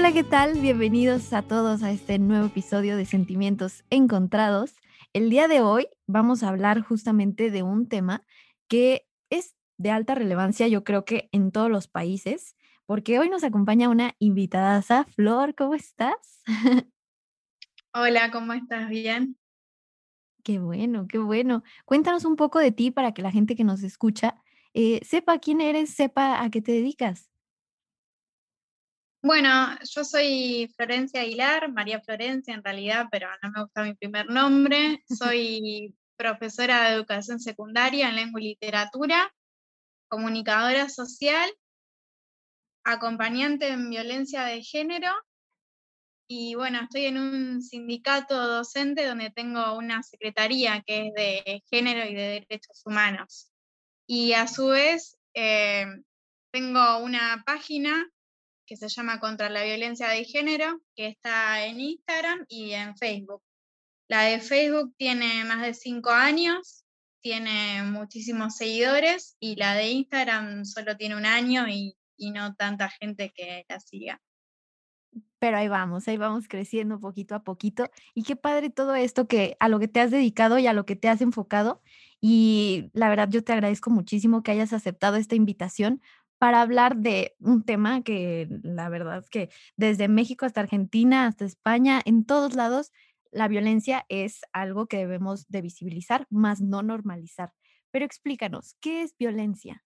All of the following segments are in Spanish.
Hola, ¿qué tal? Bienvenidos a todos a este nuevo episodio de Sentimientos Encontrados. El día de hoy vamos a hablar justamente de un tema que es de alta relevancia, yo creo que en todos los países, porque hoy nos acompaña una invitada, Flor, ¿cómo estás? Hola, ¿cómo estás? Bien. Qué bueno, qué bueno. Cuéntanos un poco de ti para que la gente que nos escucha eh, sepa quién eres, sepa a qué te dedicas. Bueno, yo soy Florencia Aguilar, María Florencia en realidad, pero no me gusta mi primer nombre. Soy profesora de educación secundaria en lengua y literatura, comunicadora social, acompañante en violencia de género y bueno, estoy en un sindicato docente donde tengo una secretaría que es de género y de derechos humanos. Y a su vez eh, tengo una página que se llama Contra la Violencia de Género, que está en Instagram y en Facebook. La de Facebook tiene más de cinco años, tiene muchísimos seguidores y la de Instagram solo tiene un año y, y no tanta gente que la siga. Pero ahí vamos, ahí vamos creciendo poquito a poquito. Y qué padre todo esto que a lo que te has dedicado y a lo que te has enfocado. Y la verdad yo te agradezco muchísimo que hayas aceptado esta invitación para hablar de un tema que la verdad es que desde México hasta Argentina, hasta España, en todos lados, la violencia es algo que debemos de visibilizar, más no normalizar. Pero explícanos, ¿qué es violencia?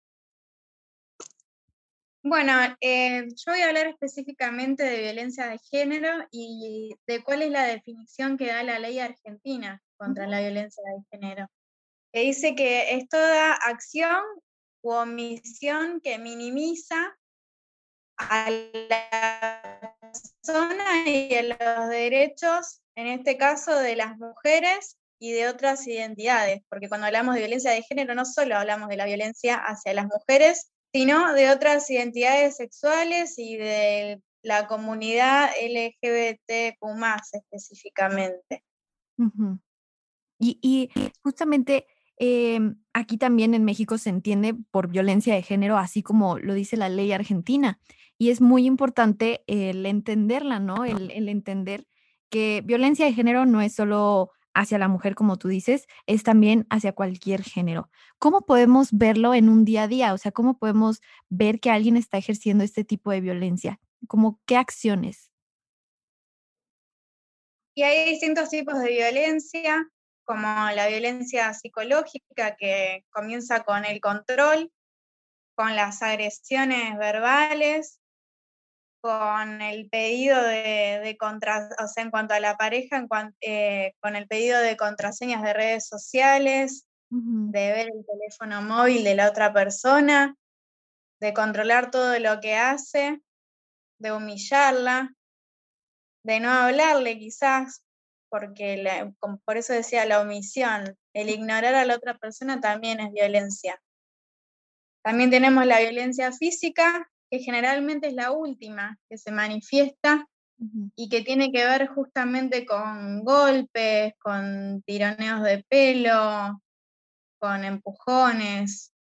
Bueno, eh, yo voy a hablar específicamente de violencia de género y de cuál es la definición que da la ley argentina contra la violencia de género. Que dice que es toda acción u omisión que minimiza a la persona y a los derechos, en este caso de las mujeres y de otras identidades, porque cuando hablamos de violencia de género no solo hablamos de la violencia hacia las mujeres, sino de otras identidades sexuales y de la comunidad LGBTQ específicamente. y, y, justamente Em, aquí también en México se entiende por violencia de género, así como lo dice la ley argentina. Y es muy importante el entenderla, ¿no? El, el entender que violencia de género no es solo hacia la mujer, como tú dices, es también hacia cualquier género. ¿Cómo podemos verlo en un día a día? O sea, ¿cómo podemos ver que alguien está ejerciendo este tipo de violencia? ¿Cómo qué acciones? Y hay distintos tipos de violencia como la violencia psicológica que comienza con el control, con las agresiones verbales, con el pedido de, de contra, o sea, en cuanto a la pareja, eh, con el pedido de contraseñas de redes sociales, de ver el teléfono móvil de la otra persona, de controlar todo lo que hace, de humillarla, de no hablarle quizás porque por eso decía la omisión, el ignorar a la otra persona también es violencia. También tenemos la violencia física, que generalmente es la última que se manifiesta y que tiene que ver justamente con golpes, con tironeos de pelo, con empujones.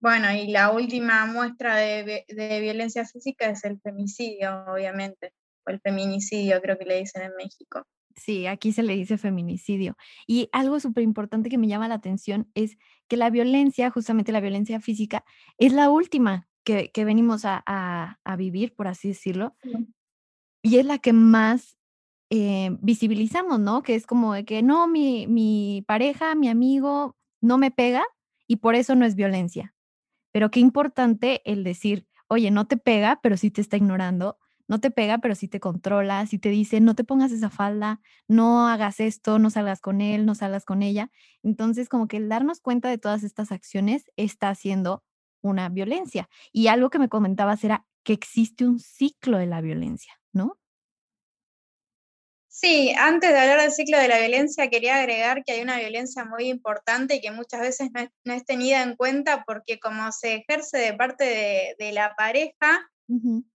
Bueno, y la última muestra de, de, violencia física es el femicidio, obviamente o el feminicidio, creo que le dicen en México. Sí, aquí se le dice feminicidio. Y algo súper importante que me llama la atención es que la violencia, justamente la violencia física, es la última que, venimos a, vivir, por así decirlo. Y es la que más eh, visibilizamos, ¿no? Que es como de que no, mi, mi pareja, mi amigo no me pega y por eso no es violencia. Pero qué importante el decir, oye, no te pega, pero sí te está ignorando no te pega, pero sí te controla, sí te dice, no te pongas esa falda, no hagas esto, no salgas con él, no salgas con ella. Entonces, como que el darnos cuenta de todas estas acciones está haciendo una violencia. Y algo que me comentabas era que existe un ciclo de la violencia. ¿no? Sí, antes de hablar del ciclo de la violencia, quería agregar que hay una violencia muy importante y que muchas veces no es, tenida en cuenta porque como se ejerce de parte de, la pareja,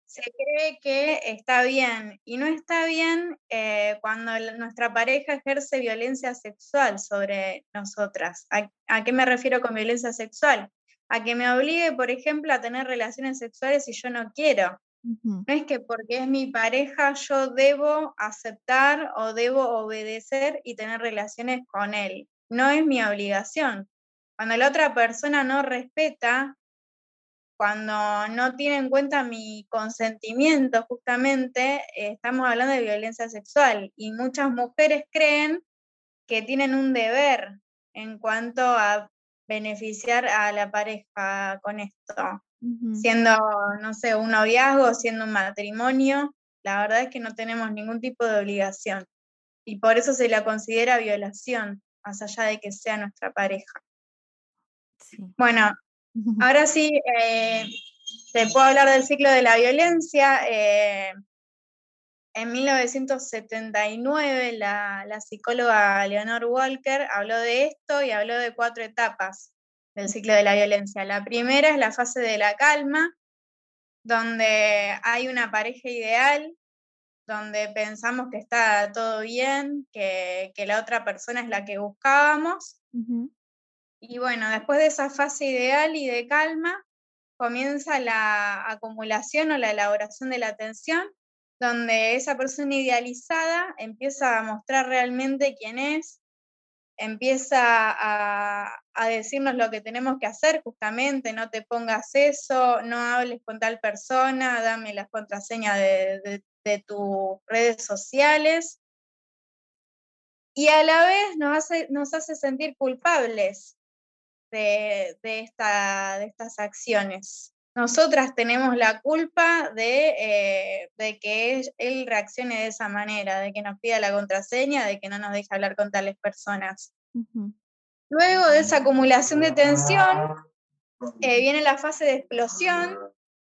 se cree que está bien y no está bien eh, cuando nuestra pareja ejerce violencia sexual sobre nosotras. ¿A, qué me refiero con violencia sexual? A que me obligue, por ejemplo, a tener relaciones sexuales si yo no quiero. No es que porque es mi pareja yo debo aceptar o debo obedecer y tener relaciones con él. No es mi obligación. Cuando la otra persona no respeta, cuando no tiene en cuenta mi consentimiento, justamente, estamos hablando de violencia sexual y muchas mujeres creen que tienen un deber en cuanto a beneficiar a la pareja con esto siendo, no sé, un noviazgo, siendo un matrimonio, la verdad es que no tenemos ningún tipo de obligación. Y por eso se la considera violación, más allá de que sea nuestra pareja. Bueno, ahora sí, eh, te puedo hablar del ciclo de la violencia. Eh, en 1979, la, la, psicóloga Leonor Walker habló de esto y habló de cuatro etapas del ciclo de la violencia. La primera es la fase de la calma, donde hay una pareja ideal, donde pensamos que está todo bien, que, la otra persona es la que buscábamos. Y bueno, después de esa fase ideal y de calma, comienza la acumulación o la elaboración de la atención, donde esa persona idealizada empieza a mostrar realmente quién es, empieza a, decirnos lo que tenemos que hacer, justamente, no te pongas eso, no hables con tal persona, dame las contraseñas de, tus redes sociales. Y a la vez nos hace, nos hace sentir culpables de, esta, de estas acciones. Nosotras tenemos la culpa de, eh, de que él reaccione de esa manera, de que nos pida la contraseña, de que no nos deje hablar con tales personas. Luego de esa acumulación de tensión, eh, viene la fase de explosión,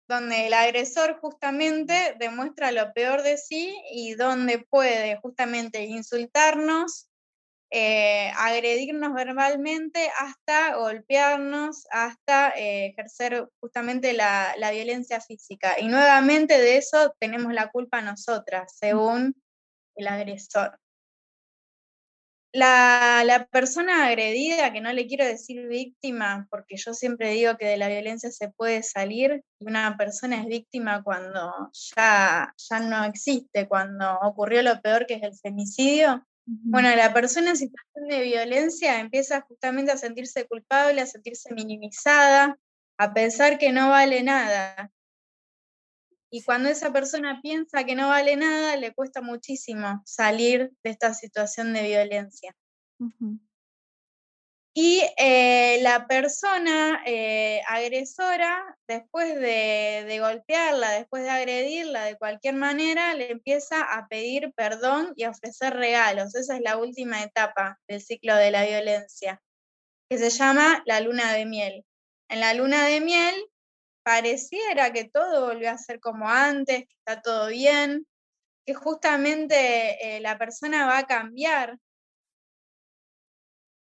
donde el agresor justamente demuestra lo peor de sí y donde puede justamente insultarnos, eh, agredirnos verbalmente hasta golpearnos, hasta eh, ejercer justamente la, la, violencia física. Y nuevamente de eso tenemos la culpa nosotras, según el agresor. La, la, persona agredida, que no le quiero decir víctima, porque yo siempre digo que de la violencia se puede salir, y una persona es víctima cuando ya, ya no existe, cuando ocurrió lo peor que es el femicidio, bueno, la persona en situación de violencia empieza justamente a sentirse culpable, a sentirse minimizada, a pensar que no vale nada. Y cuando esa persona piensa que no vale nada, le cuesta muchísimo salir de esta situación de violencia. Y eh, la persona eh, agresora, después de, golpearla, después de agredirla de cualquier manera, le empieza a pedir perdón y a ofrecer regalos. Esa es la última etapa del ciclo de la violencia, que se llama la luna de miel. En la luna de miel pareciera que todo volvió a ser como antes, que está todo bien, que justamente eh, la persona va a cambiar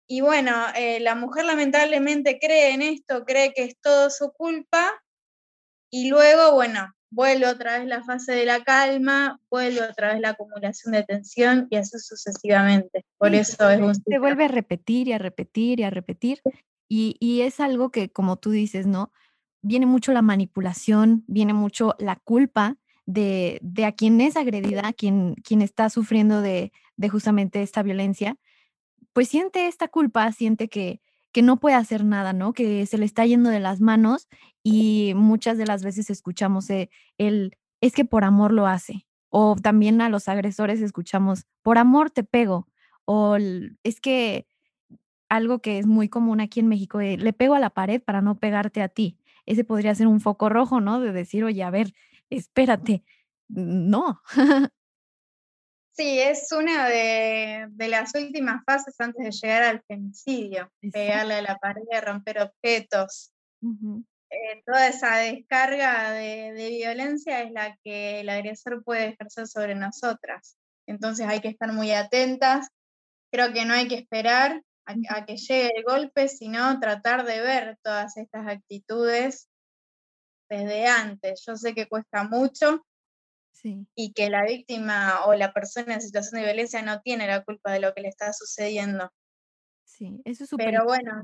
y bueno, eh, la mujer lamentablemente cree en esto, cree que es todo su culpa y luego, bueno, vuelve otra vez la fase de la calma, vuelve otra vez la acumulación de tensión y así sucesivamente. Por eso es un... Se vuelve a repetir y a repetir y a repetir. Y, y es algo que, como tú dices, ¿no? Viene mucho la manipulación, viene mucho la culpa de, de a quien es agredida, quien, quien está sufriendo de, de justamente esta violencia pues siente esta culpa, siente que, que no puede hacer nada, ¿no? Que se le está yendo de las manos y muchas de las veces escuchamos eh, el, es que por amor lo hace. O también a los agresores escuchamos, por amor te pego. O es que algo que es muy común aquí en México, eh, le pego a la pared para no pegarte a ti. Ese podría ser un foco rojo, ¿no? De decir, oye, a ver, espérate. No. Sí, es una de, las últimas fases antes de llegar al femicidio, pegarle a la pared, romper objetos. eh, toda esa descarga de, violencia es la que el agresor puede ejercer sobre nosotras. Entonces hay que estar muy atentas. Creo que no hay que esperar a, que llegue el golpe, sino tratar de ver todas estas actitudes desde antes. Yo sé que cuesta mucho y que la víctima o la persona en situación de violencia no tiene la culpa de lo que le está sucediendo. Sí, eso es súper. Pero bueno,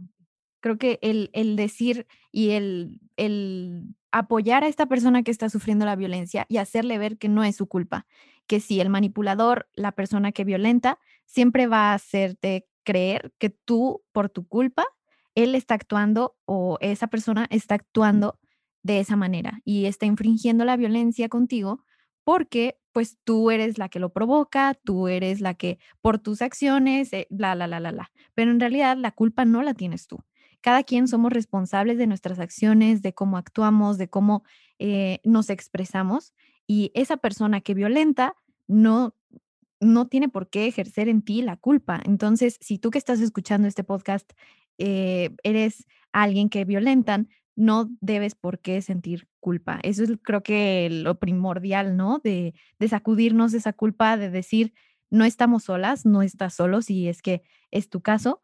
Creo que el, el decir y el, el apoyar a esta persona que está sufriendo la violencia y hacerle ver que no es su culpa, que si el manipulador, la persona que violenta, siempre va a hacerte creer que tú, por tu culpa, él está actuando o esa persona está actuando de esa manera y está infringiendo la violencia contigo porque pues tú eres la que lo provoca, tú eres la que por tus acciones, eh, bla, bla, bla, bla, bla. Pero en realidad la culpa no la tienes tú cada quien somos responsables de nuestras acciones, de cómo actuamos, de cómo eh, nos expresamos y esa persona que violenta no no tiene por qué ejercer en ti la culpa. Entonces, si tú que estás escuchando este podcast eh, eres alguien que violentan, no debes por qué sentir culpa. Eso es creo que lo primordial, ¿no? De, de sacudirnos esa culpa, de decir, no estamos solas, no estás solo, si es que es tu caso.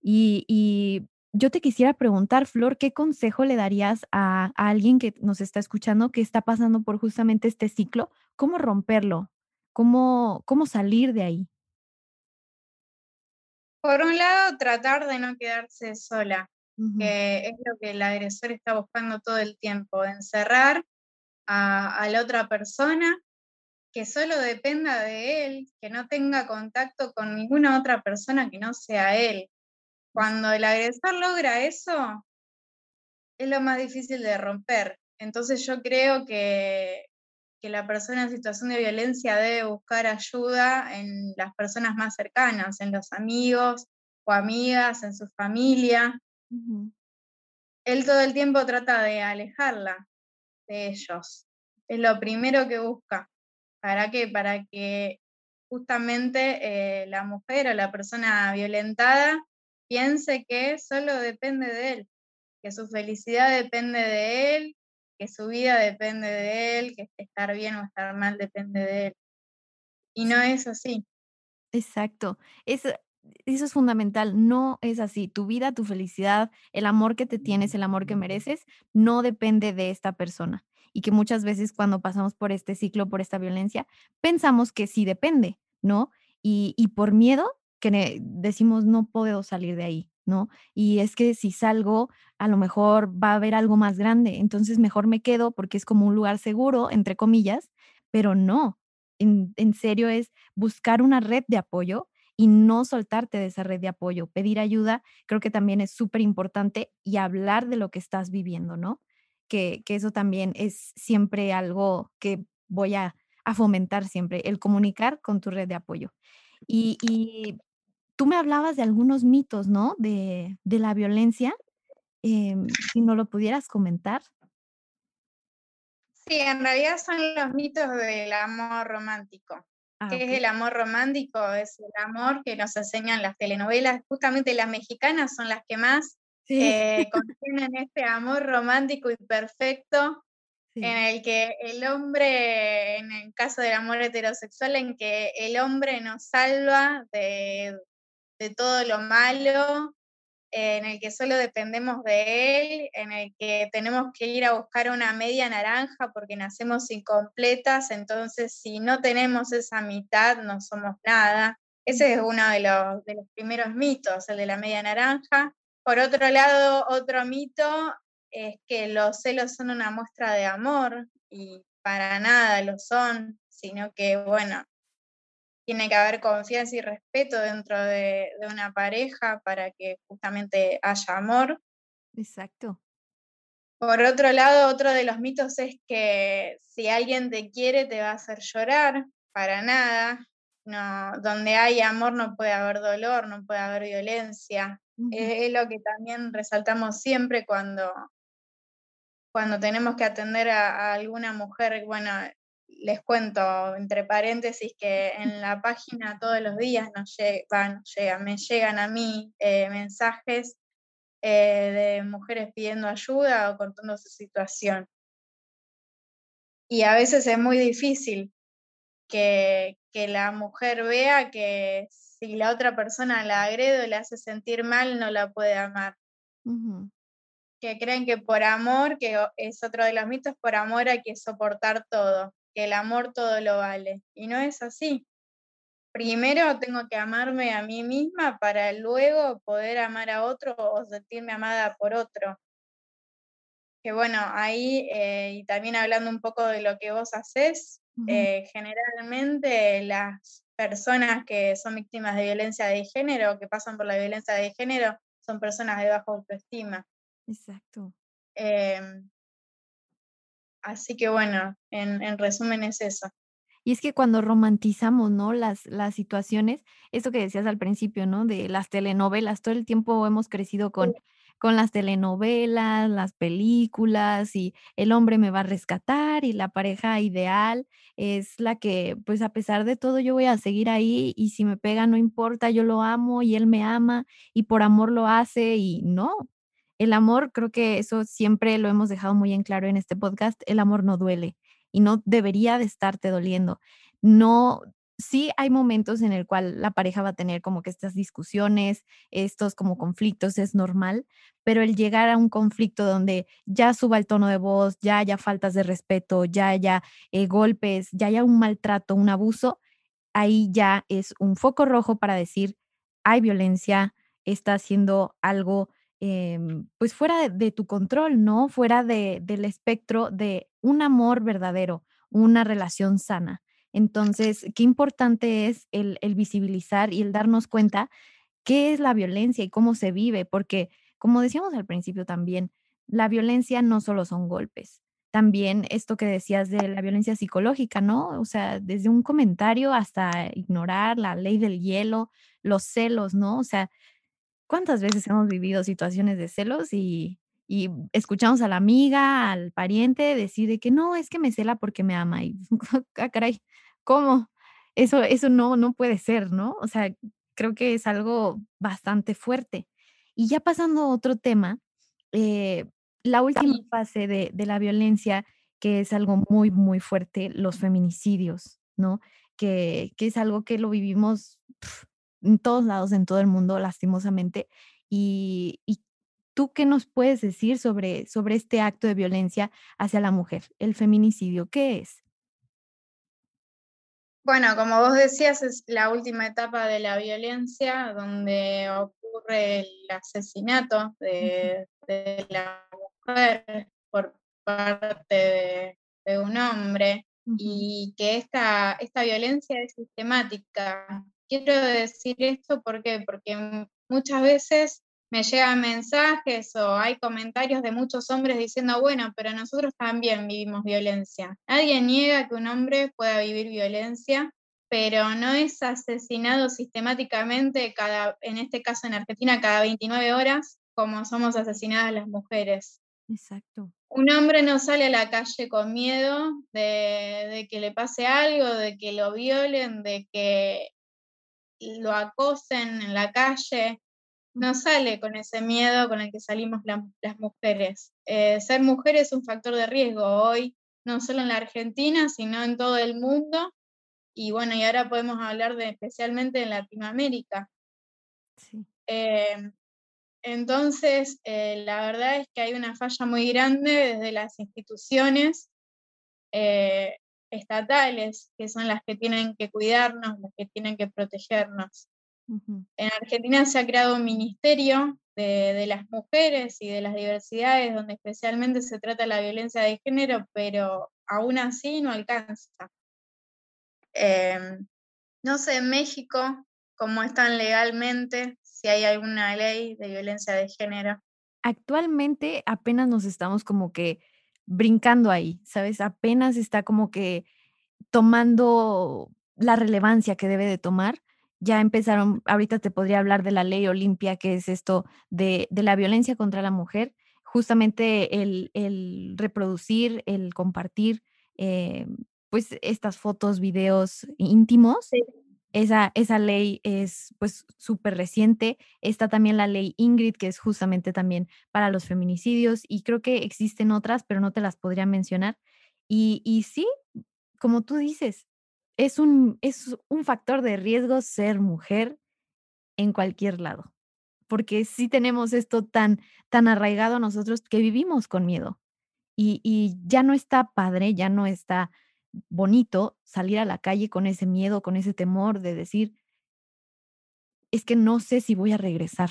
Y, yo te quisiera preguntar, Flor, ¿qué consejo le darías a, alguien que nos está escuchando que está pasando por justamente este ciclo? ¿Cómo romperlo? ¿Cómo, cómo salir de ahí? Por un lado, tratar de no quedarse sola, que es lo que el agresor está buscando todo el tiempo, encerrar a, la otra persona, que solo dependa de él, que no tenga contacto con ninguna otra persona que no sea él cuando el agresor logra eso, es lo más difícil de romper. Entonces yo creo que, la persona en situación de violencia debe buscar ayuda en las personas más cercanas, en los amigos o amigas, en su familia. Él todo el tiempo trata de alejarla de ellos. Es lo primero que busca. ¿Para qué? Para que justamente eh, la mujer o la persona violentada piense que solo depende de él, que su felicidad depende de él, que su vida depende de él, que estar bien o estar mal depende de él. Y no es así. Exacto. Eso, eso es fundamental. No es así. Tu vida, tu felicidad, el amor que te tienes, el amor que mereces, no depende de esta persona. Y que muchas veces cuando pasamos por este ciclo, por esta violencia, pensamos que sí depende, ¿no? Y, y por miedo que decimos no puedo salir de ahí, ¿no? Y es que si salgo, a lo mejor va a haber algo más grande, entonces mejor me quedo porque es como un lugar seguro, entre comillas, pero no, en, en serio es buscar una red de apoyo y no soltarte de esa red de apoyo, pedir ayuda, creo que también es súper importante y hablar de lo que estás viviendo, ¿no? Que, que, eso también es siempre algo que voy a, a, fomentar siempre, el comunicar con tu red de apoyo. Y, y tú me hablabas de algunos mitos, ¿no? De, la violencia. Em, si no lo pudieras comentar. Sí, en realidad son los mitos del amor romántico. Ah, ¿Qué es el amor romántico? Es el amor que nos enseñan las telenovelas. Justamente las mexicanas son las que más eh, contienen este amor romántico y perfecto, en el que el hombre, en el caso del amor heterosexual, en que el hombre nos salva de, de todo lo malo, en el que solo dependemos de él, en el que tenemos que ir a buscar una media naranja porque nacemos incompletas, entonces si no tenemos esa mitad no somos nada. Ese es uno de los, de los primeros mitos, el de la media naranja. Por otro lado, otro mito es que los celos son una muestra de amor y para nada lo son, sino que, bueno, tiene que haber confianza y respeto dentro de, una pareja para que justamente haya amor. Exacto. Por otro lado, otro de los mitos es que si alguien te quiere te va a hacer llorar, para nada. No, donde hay amor no puede haber dolor, no puede haber violencia. es, lo que también resaltamos siempre cuando, cuando tenemos que atender a, a alguna mujer, bueno, les cuento entre paréntesis que en la página todos los días nos, llega, me llegan a mí eh, mensajes eh, de mujeres pidiendo ayuda o contando su situación. Y a veces es muy difícil que, la mujer vea que si la otra persona la agrede o le hace sentir mal, no la puede amar. Que creen que por amor, que es otro de los mitos, por amor hay que soportar todo, que el amor todo lo vale. Y no es así. Primero tengo que amarme a mí misma para luego poder amar a otro o sentirme amada por otro que bueno, ahí, eh, y también hablando un poco de lo que vos haces, eh, generalmente las personas que son víctimas de violencia de género, que pasan por la violencia de género, son personas de baja autoestima. Exacto. Em, así que bueno, en, en, resumen es eso. Y es que cuando romantizamos, ¿no? Las, las situaciones, esto que decías al principio, ¿no? De las telenovelas, todo el tiempo hemos crecido con con las telenovelas, las películas y el hombre me va a rescatar y la pareja ideal es la que, pues a pesar de todo, yo voy a seguir ahí y si me pega no importa, yo lo amo y él me ama y por amor lo hace y no. El amor, creo que eso siempre lo hemos dejado muy en claro en este podcast, el amor no duele y no debería de estarte doliendo. No sí hay momentos en el cual la pareja va a tener como que estas discusiones, estos como conflictos, es normal, pero el llegar a un conflicto donde ya suba el tono de voz, ya haya faltas de respeto, ya haya eh, golpes, ya haya un maltrato, un abuso, ahí ya es un foco rojo para decir, hay violencia, está haciendo algo em, pues fuera de, tu control, ¿no? Fuera de, del espectro de un amor verdadero, una relación sana. Entonces, qué importante es el, visibilizar y el darnos cuenta qué es la violencia y cómo se vive, porque como decíamos al principio también, la violencia no solo son golpes, también esto que decías de la violencia psicológica, ¿no? O sea, desde un comentario hasta ignorar la ley del hielo, los celos, ¿no? O sea, ¿cuántas veces hemos vivido situaciones de celos y, y escuchamos a la amiga, al pariente decir que no, es que me cela porque me ama y, ah, caray, ¿cómo? Eso, eso no, no puede ser, ¿no? O sea, creo que es algo bastante fuerte. Y ya pasando a otro tema, eh, la última fase de, la violencia, que es algo muy, muy fuerte, los feminicidios, ¿no? Que, es algo que lo vivimos en todos lados, en todo el mundo, lastimosamente. Y, y, tú qué nos puedes decir sobre, sobre este acto de violencia hacia la mujer, el feminicidio? ¿Qué es? Bueno, como vos decías, es la última etapa de la violencia donde ocurre el asesinato de, la mujer por parte de, un hombre y que esta, esta violencia es sistemática. Quiero decir esto porque muchas veces me llegan mensajes o hay comentarios de muchos hombres diciendo, bueno, pero nosotros también vivimos violencia. Nadie niega que un hombre pueda vivir violencia, pero no es asesinado sistemáticamente, cada, en este caso en Argentina, cada 29 horas, como somos asesinadas las mujeres. Exacto. Un hombre no sale a la calle con miedo de, de que le pase algo, de que lo violen, de que lo acosen en la calle no sale con ese miedo con el que salimos las mujeres. Eh, ser mujer es un factor de riesgo hoy, no solo en la Argentina, sino en todo el mundo. Y bueno, y ahora podemos hablar de especialmente en Latinoamérica. Eh, entonces, eh, la verdad es que hay una falla muy grande desde las instituciones estatales, que son las que tienen que cuidarnos, las que tienen que protegernos. En Argentina se ha creado un ministerio de, las mujeres y de las diversidades, donde especialmente se trata la violencia de género, pero aún así no alcanza. Em, no sé en México cómo están legalmente, si hay alguna ley de violencia de género. Actualmente apenas nos estamos como que brincando ahí, ¿sabes? Apenas está como que tomando la relevancia que debe de tomar ya empezaron, ahorita te podría hablar de la ley Olimpia, que es esto de, la violencia contra la mujer, justamente el, reproducir, el compartir, eh, pues estas fotos, videos íntimos, esa, esa ley es pues súper reciente. Está también la ley Ingrid, que es justamente también para los feminicidios y creo que existen otras, pero no te las podría mencionar. Y, y sí, como tú dices, es un, es un factor de riesgo ser mujer en cualquier lado, porque sí tenemos esto tan, tan arraigado a nosotros que vivimos con miedo. Y, y ya no está padre, ya no está bonito salir a la calle con ese miedo, con ese temor de decir, es que no sé si voy a regresar,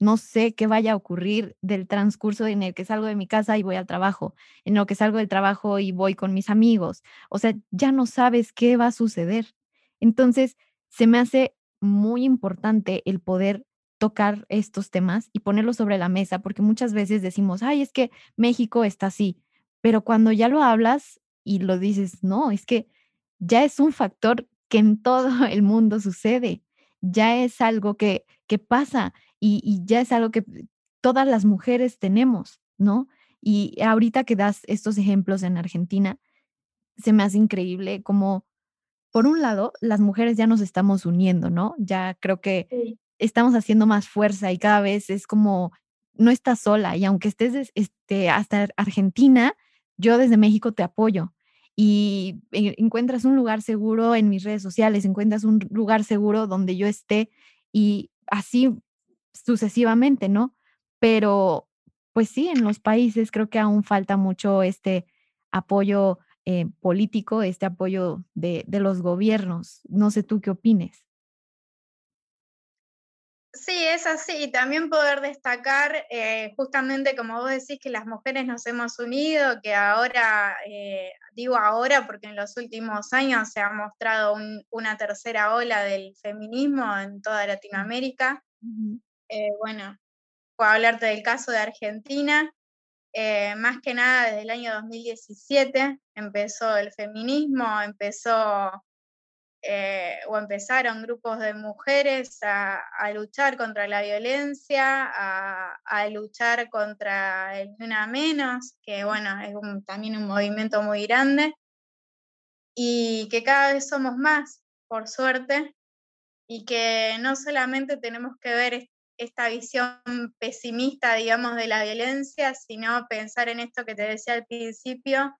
no sé qué vaya a ocurrir del transcurso en el que salgo de mi casa y voy al trabajo, en lo que salgo del trabajo y voy con mis amigos. O sea, ya no sabes qué va a suceder. Entonces, se me hace muy importante el poder tocar estos temas y ponerlos sobre la mesa, porque muchas veces decimos, ay, es que México está así, pero cuando ya lo hablas y lo dices, no, es que ya es un factor que en todo el mundo sucede, ya es algo que, que pasa y, ya es algo que todas las mujeres tenemos, ¿no? Y ahorita que das estos ejemplos en Argentina, se me hace increíble como, por un lado, las mujeres ya nos estamos uniendo, ¿no? Ya creo que estamos haciendo más fuerza y cada vez es como, no estás sola y aunque estés este, hasta Argentina, yo desde México te apoyo y encuentras un lugar seguro en mis redes sociales, encuentras un lugar seguro donde yo esté y así sucesivamente, ¿no? Pero pues sí, en los países creo que aún falta mucho este apoyo eh, político, este apoyo de, de los gobiernos. No sé tú qué opines. Sí, es así. También poder destacar, eh, justamente como vos decís, que las mujeres nos hemos unido, que ahora, eh, digo ahora porque en los últimos años se ha mostrado una tercera ola del feminismo en toda Latinoamérica. Eh, bueno, puedo hablarte del caso de Argentina. más que nada desde el año 2017 empezó el feminismo, empezó eh, o empezaron grupos de mujeres a, luchar contra la violencia, a, luchar contra el una menos, que bueno, es también un movimiento muy grande, y que cada vez somos más, por suerte, y que no solamente tenemos que ver esta visión pesimista, digamos, de la violencia, sino pensar en esto que te decía al principio,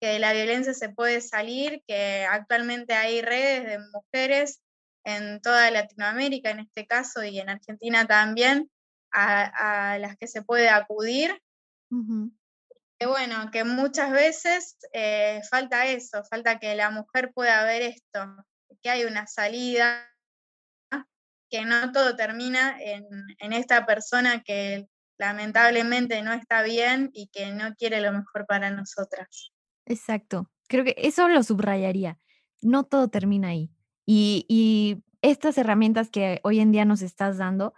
que de la violencia se puede salir, que actualmente hay redes de mujeres en toda Latinoamérica, en este caso, y en Argentina también, a, las que se puede acudir. Que bueno, que muchas veces eh, falta eso, falta que la mujer pueda ver esto, que hay una salida, que no todo termina en, en esta persona que lamentablemente no está bien y que no quiere lo mejor para nosotras. Exacto. Creo que eso lo subrayaría. No todo termina ahí. Y, y estas herramientas que hoy en día nos estás dando,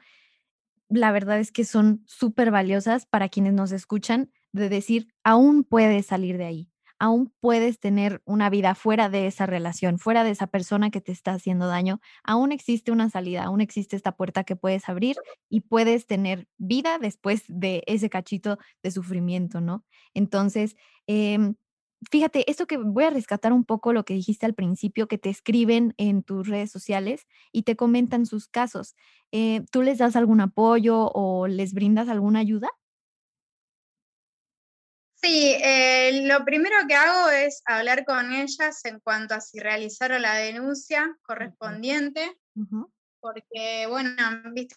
la verdad es que son súper valiosas para quienes nos escuchan de decir, aún puedes salir de ahí, aún puedes tener una vida fuera de esa relación, fuera de esa persona que te está haciendo daño, aún existe una salida, aún existe esta puerta que puedes abrir y puedes tener vida después de ese cachito de sufrimiento, ¿no? Entonces, eh, fíjate, esto que voy a rescatar un poco lo que dijiste al principio, que te escriben en tus redes sociales y te comentan sus casos. Eh, ¿Tú les das algún apoyo o les brindas alguna ayuda? Sí, eh, lo primero que hago es hablar con ellas en cuanto a si realizaron la denuncia correspondiente, porque, bueno, viste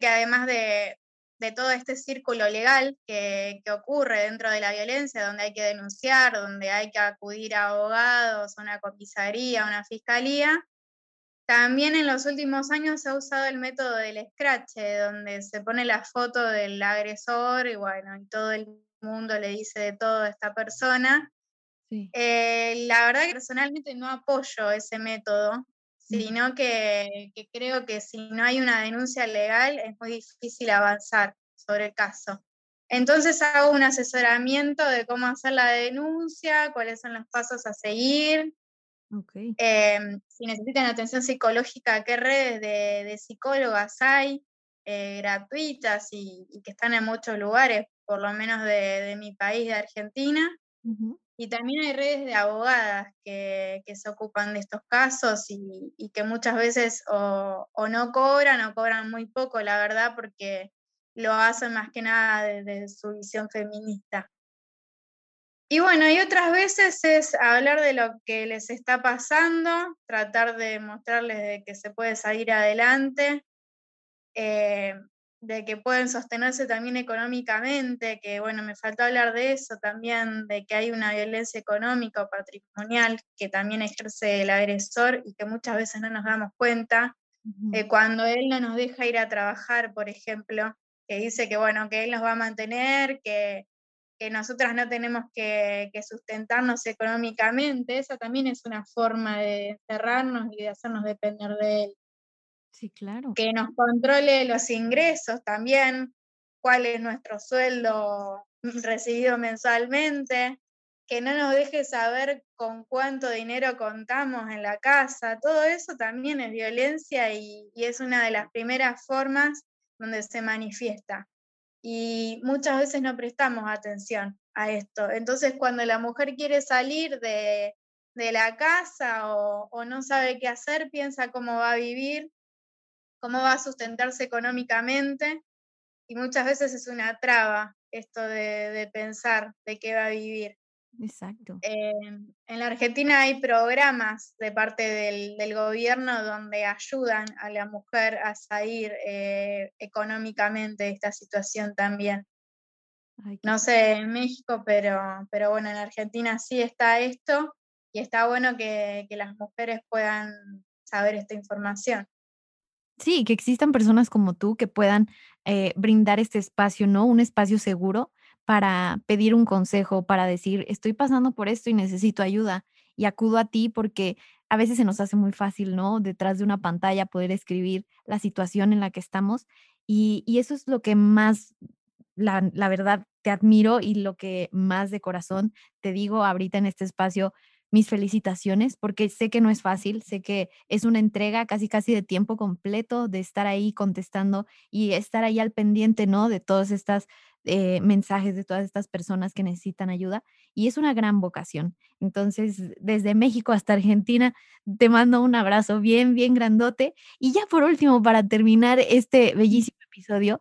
que además de, de todo este círculo legal que, ocurre dentro de la violencia, donde hay que denunciar, donde hay que acudir a abogados, a una comisaría, a una fiscalía. También en los últimos años se ha usado el método del scratch, donde se pone la foto del agresor y bueno, y todo el mundo le dice de todo a esta persona. Eh, la verdad que personalmente no apoyo ese método, sino que, creo que si no hay una denuncia legal es muy difícil avanzar sobre el caso. Entonces hago un asesoramiento de cómo hacer la denuncia, cuáles son los pasos a seguir. Em, si necesitan atención psicológica, qué redes de, psicólogas hay eh, gratuitas y, que están en muchos lugares, por lo menos de, mi país, de Argentina. Y también hay redes de abogadas que, se ocupan de estos casos y, que muchas veces o, no cobran o cobran muy poco, la verdad, porque lo hacen más que nada desde su visión feminista. Y bueno, y otras veces es hablar de lo que les está pasando, tratar de mostrarles de que se puede salir adelante. Eh, de que pueden sostenerse también económicamente, que bueno, me faltó hablar de eso también, de que hay una violencia económica o patrimonial que también ejerce el agresor y que muchas veces no nos damos cuenta. Eh, cuando él no nos deja ir a trabajar, por ejemplo, que dice que bueno, que él nos va a mantener, que, que nosotras no tenemos que, que, sustentarnos económicamente, esa también es una forma de cerrarnos y de hacernos depender de él. Claro. Que nos controle los ingresos también, cuál es nuestro sueldo recibido mensualmente, que no nos deje saber con cuánto dinero contamos en la casa, todo eso también es violencia y, y es una de las primeras formas donde se manifiesta. Y muchas veces no prestamos atención a esto. Entonces, cuando la mujer quiere salir de, de la casa o, o, no sabe qué hacer, piensa cómo va a vivir cómo va a sustentarse económicamente y muchas veces es una traba esto de, pensar de qué va a vivir. Exacto. en la Argentina hay programas de parte del, gobierno donde ayudan a la mujer a salir eh, económicamente de esta situación también. no sé, en México, pero, pero bueno, en Argentina sí está esto y está bueno que las mujeres puedan saber esta información. Sí, que existan personas como tú que puedan eh, brindar este espacio, ¿no? Un espacio seguro para pedir un consejo, para decir, estoy pasando por esto y necesito ayuda y acudo a ti porque a veces se nos hace muy fácil, ¿no? Detrás de una pantalla poder escribir la situación en la que estamos y, y eso es lo que más, la, la verdad, te admiro y lo que más de corazón te digo ahorita en este espacio mis felicitaciones porque sé que no es fácil, sé que es una entrega casi casi de tiempo completo de estar ahí contestando y estar ahí al pendiente, ¿no? De todos estos eh, mensajes de todas estas personas que necesitan ayuda y es una gran vocación. Entonces, desde México hasta Argentina, te mando un abrazo bien, bien grandote. Y ya por último, para terminar este bellísimo episodio,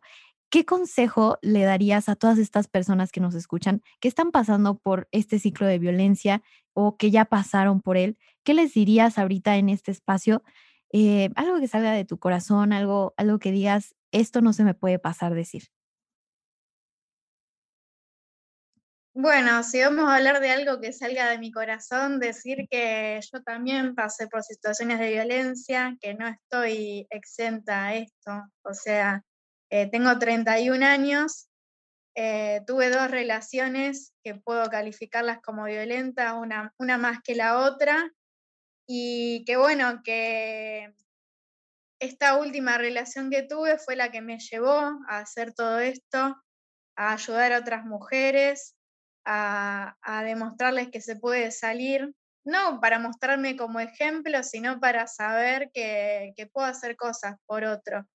¿qué consejo le darías a todas estas personas que nos escuchan, que están pasando por este ciclo de violencia o que ya pasaron por él? ¿Qué les dirías ahorita en este espacio? Eh, algo que salga de tu corazón, algo, algo que digas, esto no se me puede pasar decir. Bueno, si vamos a hablar de algo que salga de mi corazón, decir que yo también pasé por situaciones de violencia, que no estoy exenta a esto. O sea, eh, tengo 31 años, eh, tuve dos relaciones que puedo calificarlas como violentas, una, más que la otra, y que bueno, que esta última relación que tuve fue la que me llevó a hacer todo esto, a ayudar a otras mujeres, a, demostrarles que se puede salir, no para mostrarme como ejemplo, sino para saber que, que puedo hacer cosas por otro.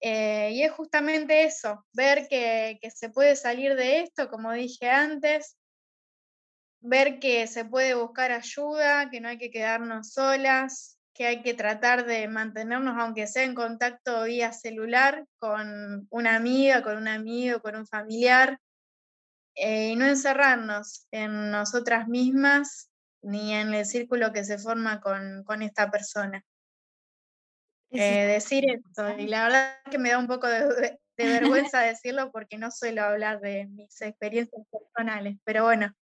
Eh, y es justamente eso, ver que, se puede salir de esto, como dije antes, ver que se puede buscar ayuda, que no hay que quedarnos solas, que hay que tratar de mantenernos, aunque sea en contacto vía celular, con una amiga, con un amigo, con un familiar, eh, y no encerrarnos en nosotras mismas ni en el círculo que se forma con esta persona. Eh, decir esto. Y la verdad que me da un poco de, vergüenza decirlo porque no suelo hablar de mis experiencias personales, pero bueno,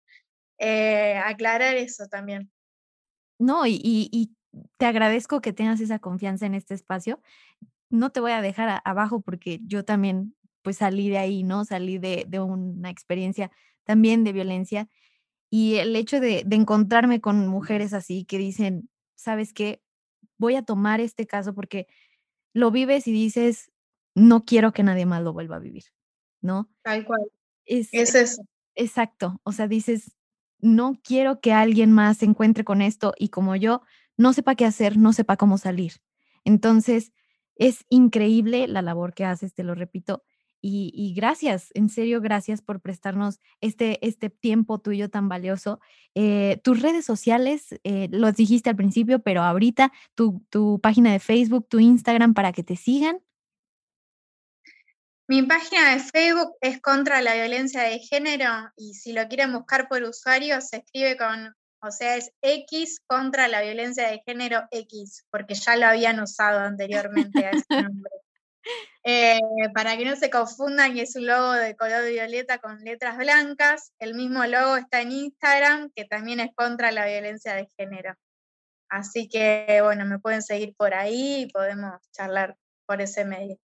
eh, aclarar eso también. No, y, te agradezco que tengas esa confianza en este espacio. No te voy a dejar abajo porque yo también pues salí de ahí, ¿no? Salí de, una experiencia también de violencia y el hecho de, de encontrarme con mujeres así que dicen, ¿sabes qué? Voy a tomar este caso porque lo vives y dices, no quiero que nadie más lo vuelva a vivir, ¿no? Tal cual. Es, eso. Exacto. O sea, dices, no quiero que alguien más se encuentre con esto y como yo, no sepa qué hacer, no sepa cómo salir. Entonces, es increíble la labor que haces, te lo repito, y, gracias, en serio, gracias por prestarnos este, este tiempo tuyo tan valioso. Eh, tus redes sociales, eh, los dijiste al principio, pero ahorita tu, tu página de Facebook, tu Instagram para que te sigan. Mi página de Facebook es contra la violencia de género y si lo quieren buscar por usuario se escribe con, o sea, es X contra la violencia de género X, porque ya lo habían usado anteriormente a ese nombre. Eh, para que no se confundan, y es un logo de color violeta con letras blancas. El mismo logo está en Instagram, que también es contra la violencia de género. Así que, bueno, me pueden seguir por ahí y podemos charlar por ese medio.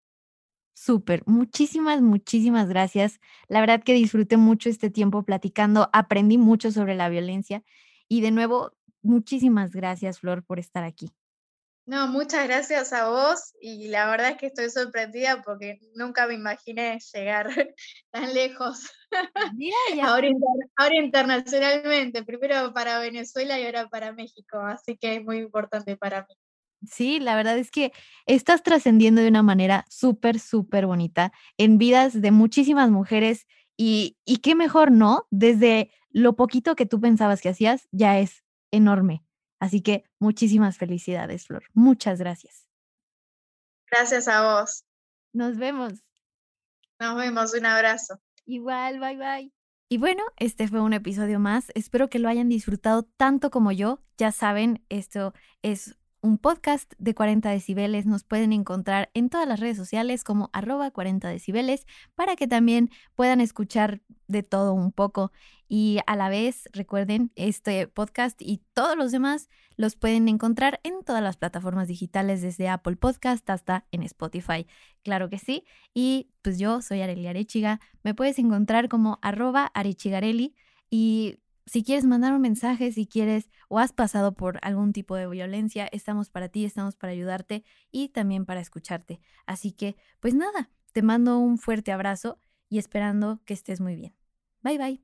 Súper, muchísimas, muchísimas gracias. La verdad que disfruté mucho este tiempo platicando, aprendí mucho sobre la violencia y de nuevo, muchísimas gracias, Flor, por estar aquí. No, muchas gracias a vos y la verdad es que estoy sorprendida porque nunca me imaginé llegar tan lejos. ahora, ahora, internacionalmente, primero para Venezuela y ahora para México, así que es muy importante para mí. Sí, la verdad es que estás trascendiendo de una manera súper, súper bonita en vidas de muchísimas mujeres y, y qué mejor, ¿no? Desde lo poquito que tú pensabas que hacías, ya es enorme. Así que muchísimas felicidades, Flor. Muchas gracias. Gracias a vos. Nos vemos. Nos vemos, un abrazo. Igual, bye bye. Y bueno, este fue un episodio más. Espero que lo hayan disfrutado tanto como yo. Ya saben, esto es un podcast de 40 decibeles. Nos pueden encontrar en todas las redes sociales como arroba 40 decibeles para que también puedan escuchar de todo un poco. Y a la vez, recuerden, este podcast y todos los demás los pueden encontrar en todas las plataformas digitales, desde Apple Podcast hasta en Spotify. Claro que sí. Y pues yo soy Arelia Arechiga. Me puedes encontrar como arroba. Y si quieres mandar un mensaje, si quieres o has pasado por algún tipo de violencia, estamos para ti, estamos para ayudarte y también para escucharte. Así que, pues nada, te mando un fuerte abrazo y esperando que estés muy bien. Bye bye.